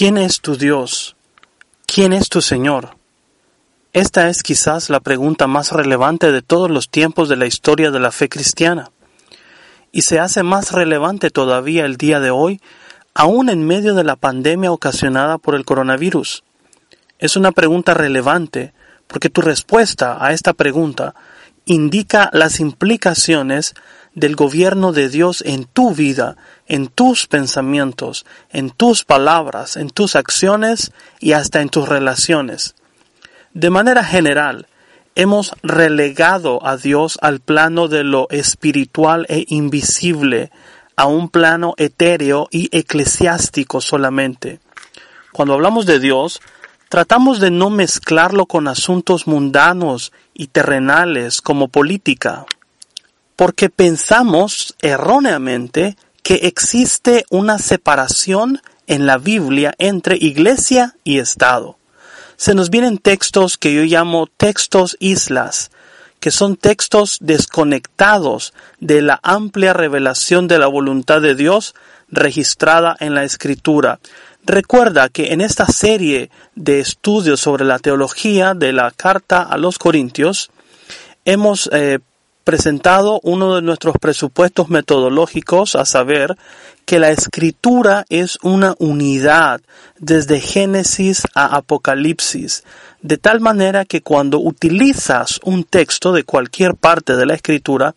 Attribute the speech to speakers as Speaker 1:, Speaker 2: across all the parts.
Speaker 1: ¿Quién es tu Dios? ¿Quién es tu Señor? Esta es quizás la pregunta más relevante de todos los tiempos de la historia de la fe cristiana. Y se hace más relevante todavía el día de hoy, aún en medio de la pandemia ocasionada por el coronavirus. Es una pregunta relevante porque tu respuesta a esta pregunta indica las implicaciones del gobierno de Dios en tu vida, en tus pensamientos, en tus palabras, en tus acciones y hasta en tus relaciones. De manera general, hemos relegado a Dios al plano de lo espiritual e invisible, a un plano etéreo y eclesiástico solamente. Cuando hablamos de Dios, tratamos de no mezclarlo con asuntos mundanos y terrenales como política, porque pensamos erróneamente que existe una separación en la Biblia entre iglesia y Estado. Se nos vienen textos que yo llamo textos islas, que son textos desconectados de la amplia revelación de la voluntad de Dios registrada en la Escritura. Recuerda que en esta serie de estudios sobre la teología de la carta a los Corintios, hemos eh, presentado uno de nuestros presupuestos metodológicos, a saber que la escritura es una unidad desde Génesis a Apocalipsis, de tal manera que cuando utilizas un texto de cualquier parte de la escritura,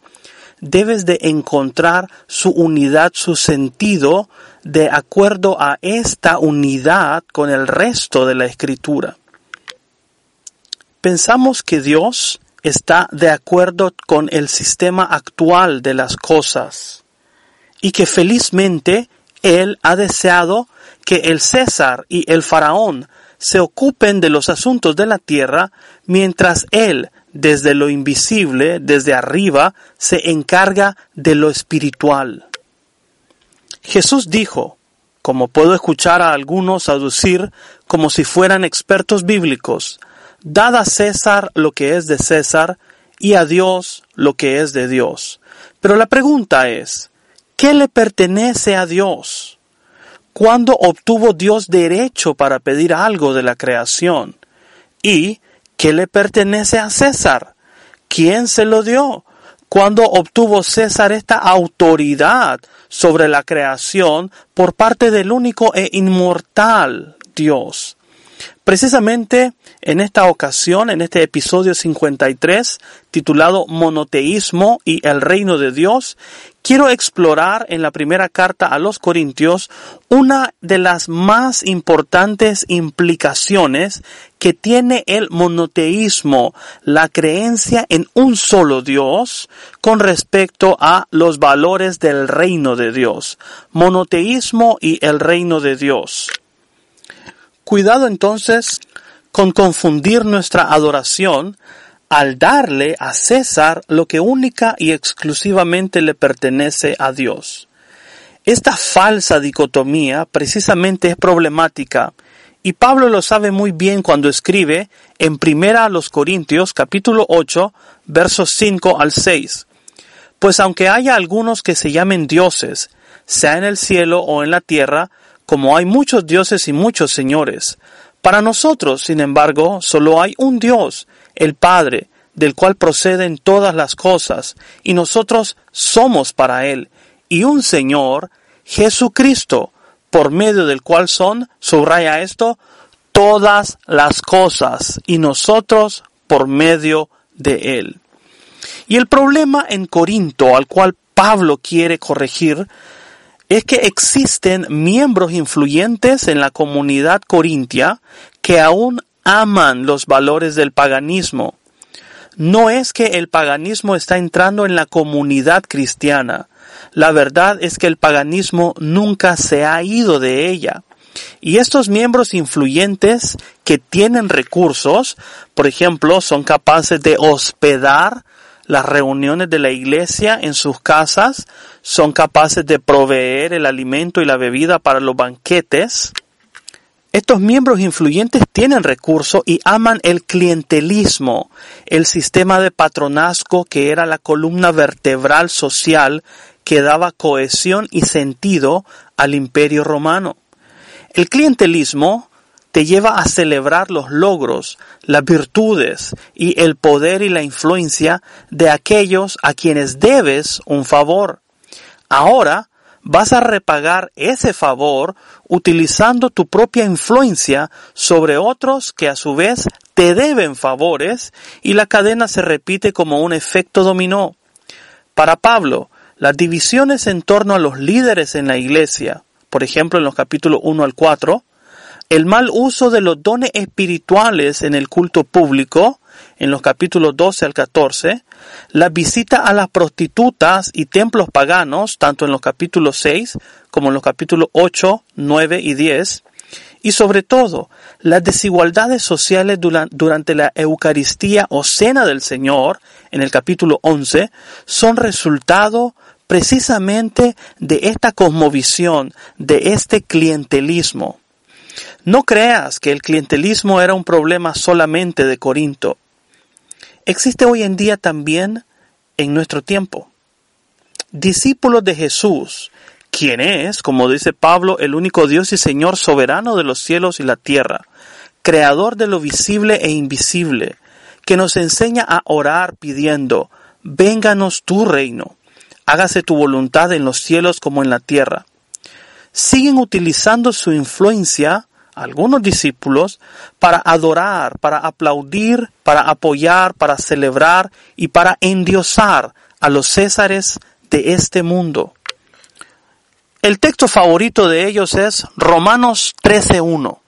Speaker 1: debes de encontrar su unidad, su sentido, de acuerdo a esta unidad con el resto de la escritura. Pensamos que Dios está de acuerdo con el sistema actual de las cosas y que felizmente Él ha deseado que el César y el faraón se ocupen de los asuntos de la tierra mientras Él, desde lo invisible, desde arriba, se encarga de lo espiritual. Jesús dijo, como puedo escuchar a algunos aducir como si fueran expertos bíblicos, Dad a César lo que es de César y a Dios lo que es de Dios. Pero la pregunta es, ¿qué le pertenece a Dios? ¿Cuándo obtuvo Dios derecho para pedir algo de la creación? ¿Y qué le pertenece a César? ¿Quién se lo dio? ¿Cuándo obtuvo César esta autoridad sobre la creación por parte del único e inmortal Dios? Precisamente en esta ocasión, en este episodio 53, titulado Monoteísmo y el reino de Dios, quiero explorar en la primera carta a los Corintios una de las más importantes implicaciones que tiene el monoteísmo, la creencia en un solo Dios con respecto a los valores del reino de Dios. Monoteísmo y el reino de Dios. Cuidado entonces con confundir nuestra adoración al darle a César lo que única y exclusivamente le pertenece a Dios. Esta falsa dicotomía precisamente es problemática y Pablo lo sabe muy bien cuando escribe en Primera a los Corintios capítulo 8 versos 5 al 6. Pues aunque haya algunos que se llamen dioses, sea en el cielo o en la tierra, como hay muchos dioses y muchos señores. Para nosotros, sin embargo, solo hay un Dios, el Padre, del cual proceden todas las cosas, y nosotros somos para Él, y un Señor, Jesucristo, por medio del cual son, subraya esto, todas las cosas, y nosotros por medio de Él. Y el problema en Corinto al cual Pablo quiere corregir es que existen miembros influyentes en la comunidad corintia que aún aman los valores del paganismo. No es que el paganismo está entrando en la comunidad cristiana. La verdad es que el paganismo nunca se ha ido de ella. Y estos miembros influyentes que tienen recursos, por ejemplo, son capaces de hospedar las reuniones de la iglesia en sus casas, son capaces de proveer el alimento y la bebida para los banquetes. Estos miembros influyentes tienen recursos y aman el clientelismo, el sistema de patronazgo que era la columna vertebral social que daba cohesión y sentido al imperio romano. El clientelismo te lleva a celebrar los logros, las virtudes y el poder y la influencia de aquellos a quienes debes un favor. Ahora vas a repagar ese favor utilizando tu propia influencia sobre otros que a su vez te deben favores y la cadena se repite como un efecto dominó. Para Pablo, las divisiones en torno a los líderes en la iglesia, por ejemplo en los capítulos 1 al 4, el mal uso de los dones espirituales en el culto público, en los capítulos 12 al 14, la visita a las prostitutas y templos paganos, tanto en los capítulos 6 como en los capítulos 8, 9 y 10, y sobre todo las desigualdades sociales durante la Eucaristía o Cena del Señor, en el capítulo 11, son resultado precisamente de esta cosmovisión, de este clientelismo. No creas que el clientelismo era un problema solamente de Corinto. Existe hoy en día también en nuestro tiempo. Discípulos de Jesús, quien es, como dice Pablo, el único Dios y Señor soberano de los cielos y la tierra, creador de lo visible e invisible, que nos enseña a orar pidiendo, vénganos tu reino, hágase tu voluntad en los cielos como en la tierra. Siguen utilizando su influencia algunos discípulos para adorar, para aplaudir, para apoyar, para celebrar y para endiosar a los césares de este mundo. El texto favorito de ellos es Romanos 13.1.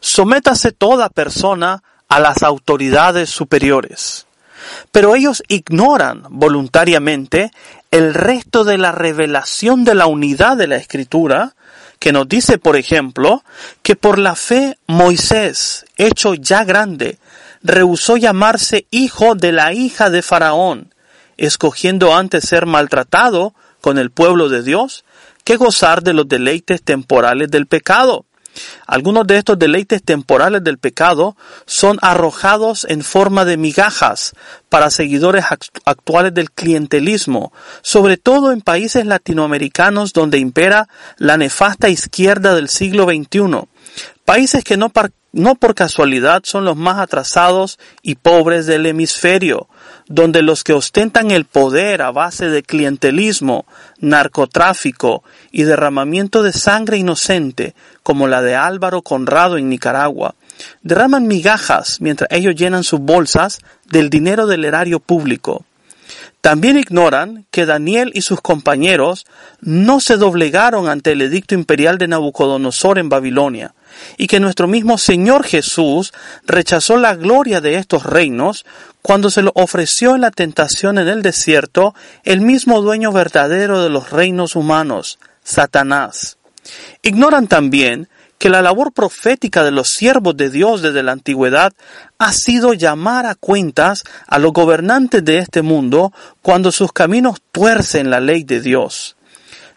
Speaker 1: Sométase toda persona a las autoridades superiores. Pero ellos ignoran voluntariamente el resto de la revelación de la unidad de la escritura que nos dice, por ejemplo, que por la fe Moisés, hecho ya grande, rehusó llamarse hijo de la hija de Faraón, escogiendo antes ser maltratado con el pueblo de Dios que gozar de los deleites temporales del pecado. Algunos de estos deleites temporales del pecado son arrojados en forma de migajas para seguidores actuales del clientelismo, sobre todo en países latinoamericanos donde impera la nefasta izquierda del siglo XXI, países que no, no por casualidad son los más atrasados y pobres del hemisferio, donde los que ostentan el poder a base de clientelismo, narcotráfico y derramamiento de sangre inocente, como la de Álvaro Conrado en Nicaragua, derraman migajas mientras ellos llenan sus bolsas del dinero del erario público. También ignoran que Daniel y sus compañeros no se doblegaron ante el edicto imperial de Nabucodonosor en Babilonia, y que nuestro mismo Señor Jesús rechazó la gloria de estos reinos cuando se lo ofreció en la tentación en el desierto el mismo dueño verdadero de los reinos humanos, Satanás. Ignoran también que la labor profética de los siervos de Dios desde la antigüedad ha sido llamar a cuentas a los gobernantes de este mundo cuando sus caminos tuercen la ley de Dios.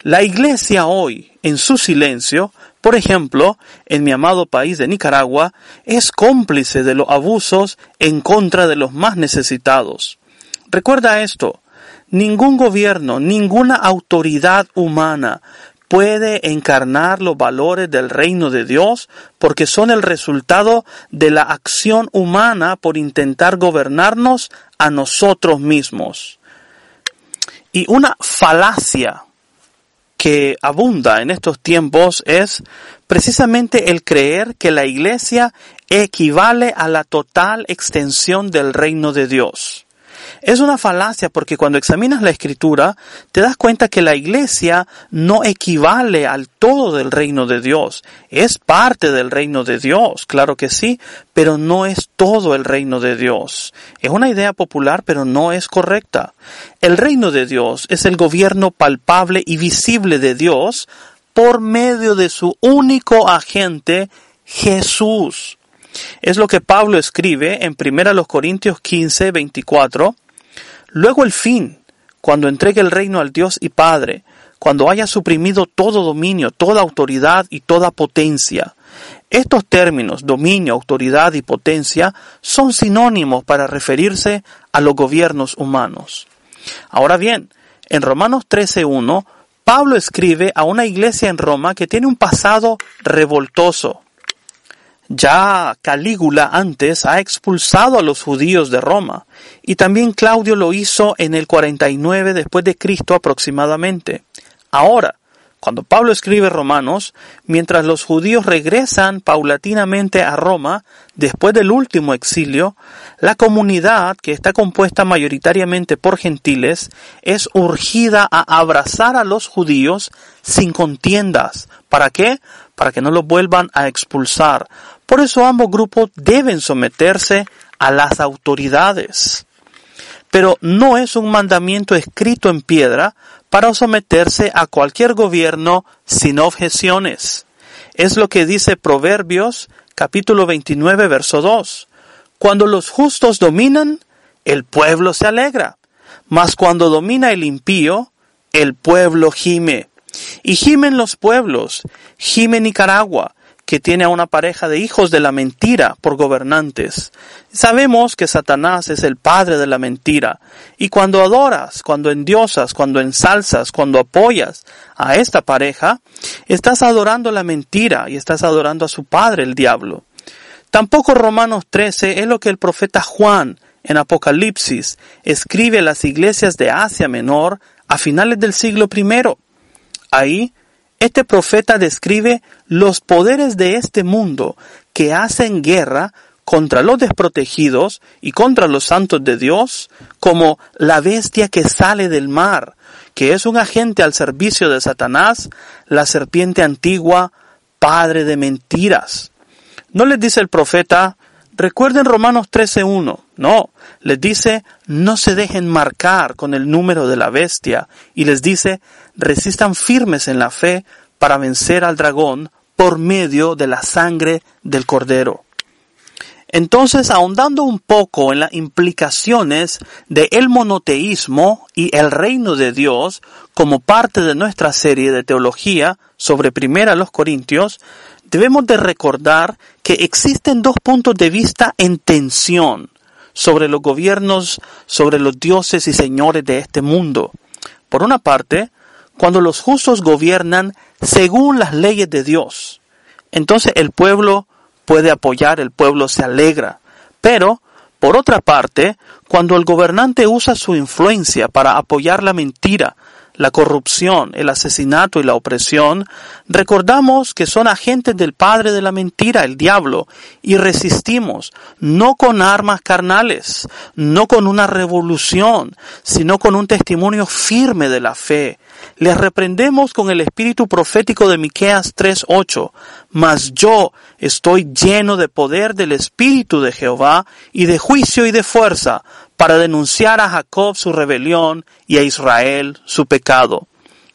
Speaker 1: La iglesia hoy, en su silencio, por ejemplo, en mi amado país de Nicaragua, es cómplice de los abusos en contra de los más necesitados. Recuerda esto, ningún gobierno, ninguna autoridad humana puede encarnar los valores del reino de Dios porque son el resultado de la acción humana por intentar gobernarnos a nosotros mismos. Y una falacia que abunda en estos tiempos es precisamente el creer que la iglesia equivale a la total extensión del reino de Dios. Es una falacia porque cuando examinas la escritura te das cuenta que la iglesia no equivale al todo del reino de Dios. Es parte del reino de Dios, claro que sí, pero no es todo el reino de Dios. Es una idea popular pero no es correcta. El reino de Dios es el gobierno palpable y visible de Dios por medio de su único agente, Jesús. Es lo que Pablo escribe en 1 Corintios 15, 24. Luego el fin, cuando entregue el reino al Dios y Padre, cuando haya suprimido todo dominio, toda autoridad y toda potencia. Estos términos, dominio, autoridad y potencia, son sinónimos para referirse a los gobiernos humanos. Ahora bien, en Romanos 13.1, Pablo escribe a una iglesia en Roma que tiene un pasado revoltoso. Ya Calígula antes ha expulsado a los judíos de Roma y también Claudio lo hizo en el 49 después de Cristo aproximadamente. Ahora, cuando Pablo escribe Romanos, mientras los judíos regresan paulatinamente a Roma después del último exilio, la comunidad, que está compuesta mayoritariamente por gentiles, es urgida a abrazar a los judíos sin contiendas. ¿Para qué? Para que no los vuelvan a expulsar, por eso ambos grupos deben someterse a las autoridades. Pero no es un mandamiento escrito en piedra para someterse a cualquier gobierno sin objeciones. Es lo que dice Proverbios capítulo 29 verso 2. Cuando los justos dominan, el pueblo se alegra, mas cuando domina el impío, el pueblo gime. Y gimen los pueblos, gime Nicaragua, que tiene a una pareja de hijos de la mentira por gobernantes. Sabemos que Satanás es el padre de la mentira, y cuando adoras, cuando endiosas, cuando ensalzas, cuando apoyas a esta pareja, estás adorando la mentira y estás adorando a su padre, el diablo. Tampoco Romanos 13 es lo que el profeta Juan en Apocalipsis escribe a las iglesias de Asia Menor a finales del siglo I. Ahí este profeta describe los poderes de este mundo que hacen guerra contra los desprotegidos y contra los santos de Dios, como la bestia que sale del mar, que es un agente al servicio de Satanás, la serpiente antigua, padre de mentiras. No les dice el profeta, recuerden Romanos 13.1, no, les dice, no se dejen marcar con el número de la bestia, y les dice, resistan firmes en la fe para vencer al dragón por medio de la sangre del cordero. Entonces, ahondando un poco en las implicaciones de el monoteísmo y el reino de Dios como parte de nuestra serie de teología sobre Primera los Corintios, debemos de recordar que existen dos puntos de vista en tensión sobre los gobiernos, sobre los dioses y señores de este mundo. Por una parte, cuando los justos gobiernan según las leyes de Dios, entonces el pueblo puede apoyar, el pueblo se alegra. Pero, por otra parte, cuando el gobernante usa su influencia para apoyar la mentira, la corrupción, el asesinato y la opresión, recordamos que son agentes del padre de la mentira, el diablo, y resistimos, no con armas carnales, no con una revolución, sino con un testimonio firme de la fe. Les reprendemos con el espíritu profético de Miqueas 3:8, mas yo estoy lleno de poder del espíritu de Jehová y de juicio y de fuerza, para denunciar a Jacob su rebelión y a Israel su pecado.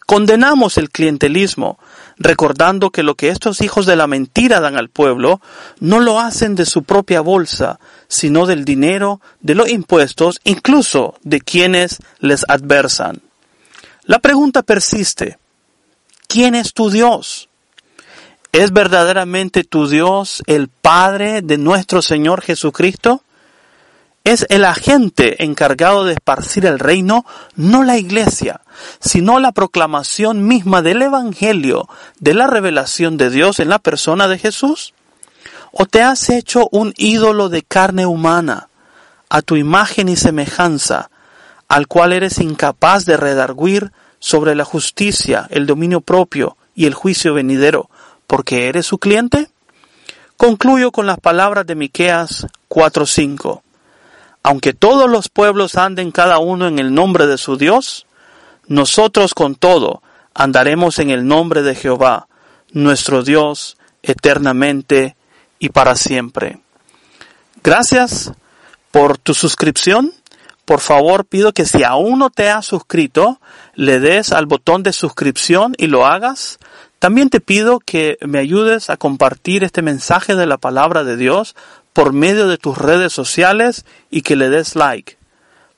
Speaker 1: Condenamos el clientelismo, recordando que lo que estos hijos de la mentira dan al pueblo no lo hacen de su propia bolsa, sino del dinero, de los impuestos, incluso de quienes les adversan. La pregunta persiste. ¿Quién es tu Dios? ¿Es verdaderamente tu Dios el Padre de nuestro Señor Jesucristo? Es el agente encargado de esparcir el reino, no la iglesia, sino la proclamación misma del Evangelio, de la revelación de Dios en la persona de Jesús? ¿O te has hecho un ídolo de carne humana, a tu imagen y semejanza, al cual eres incapaz de redarguir sobre la justicia, el dominio propio y el juicio venidero, porque eres su cliente? Concluyo con las palabras de Miqueas 4:5 aunque todos los pueblos anden cada uno en el nombre de su Dios, nosotros con todo andaremos en el nombre de Jehová, nuestro Dios, eternamente y para siempre. Gracias por tu suscripción. Por favor, pido que si aún no te has suscrito, le des al botón de suscripción y lo hagas. También te pido que me ayudes a compartir este mensaje de la palabra de Dios por medio de tus redes sociales y que le des like.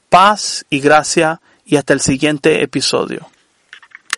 Speaker 1: Paz y gracia y hasta el siguiente episodio.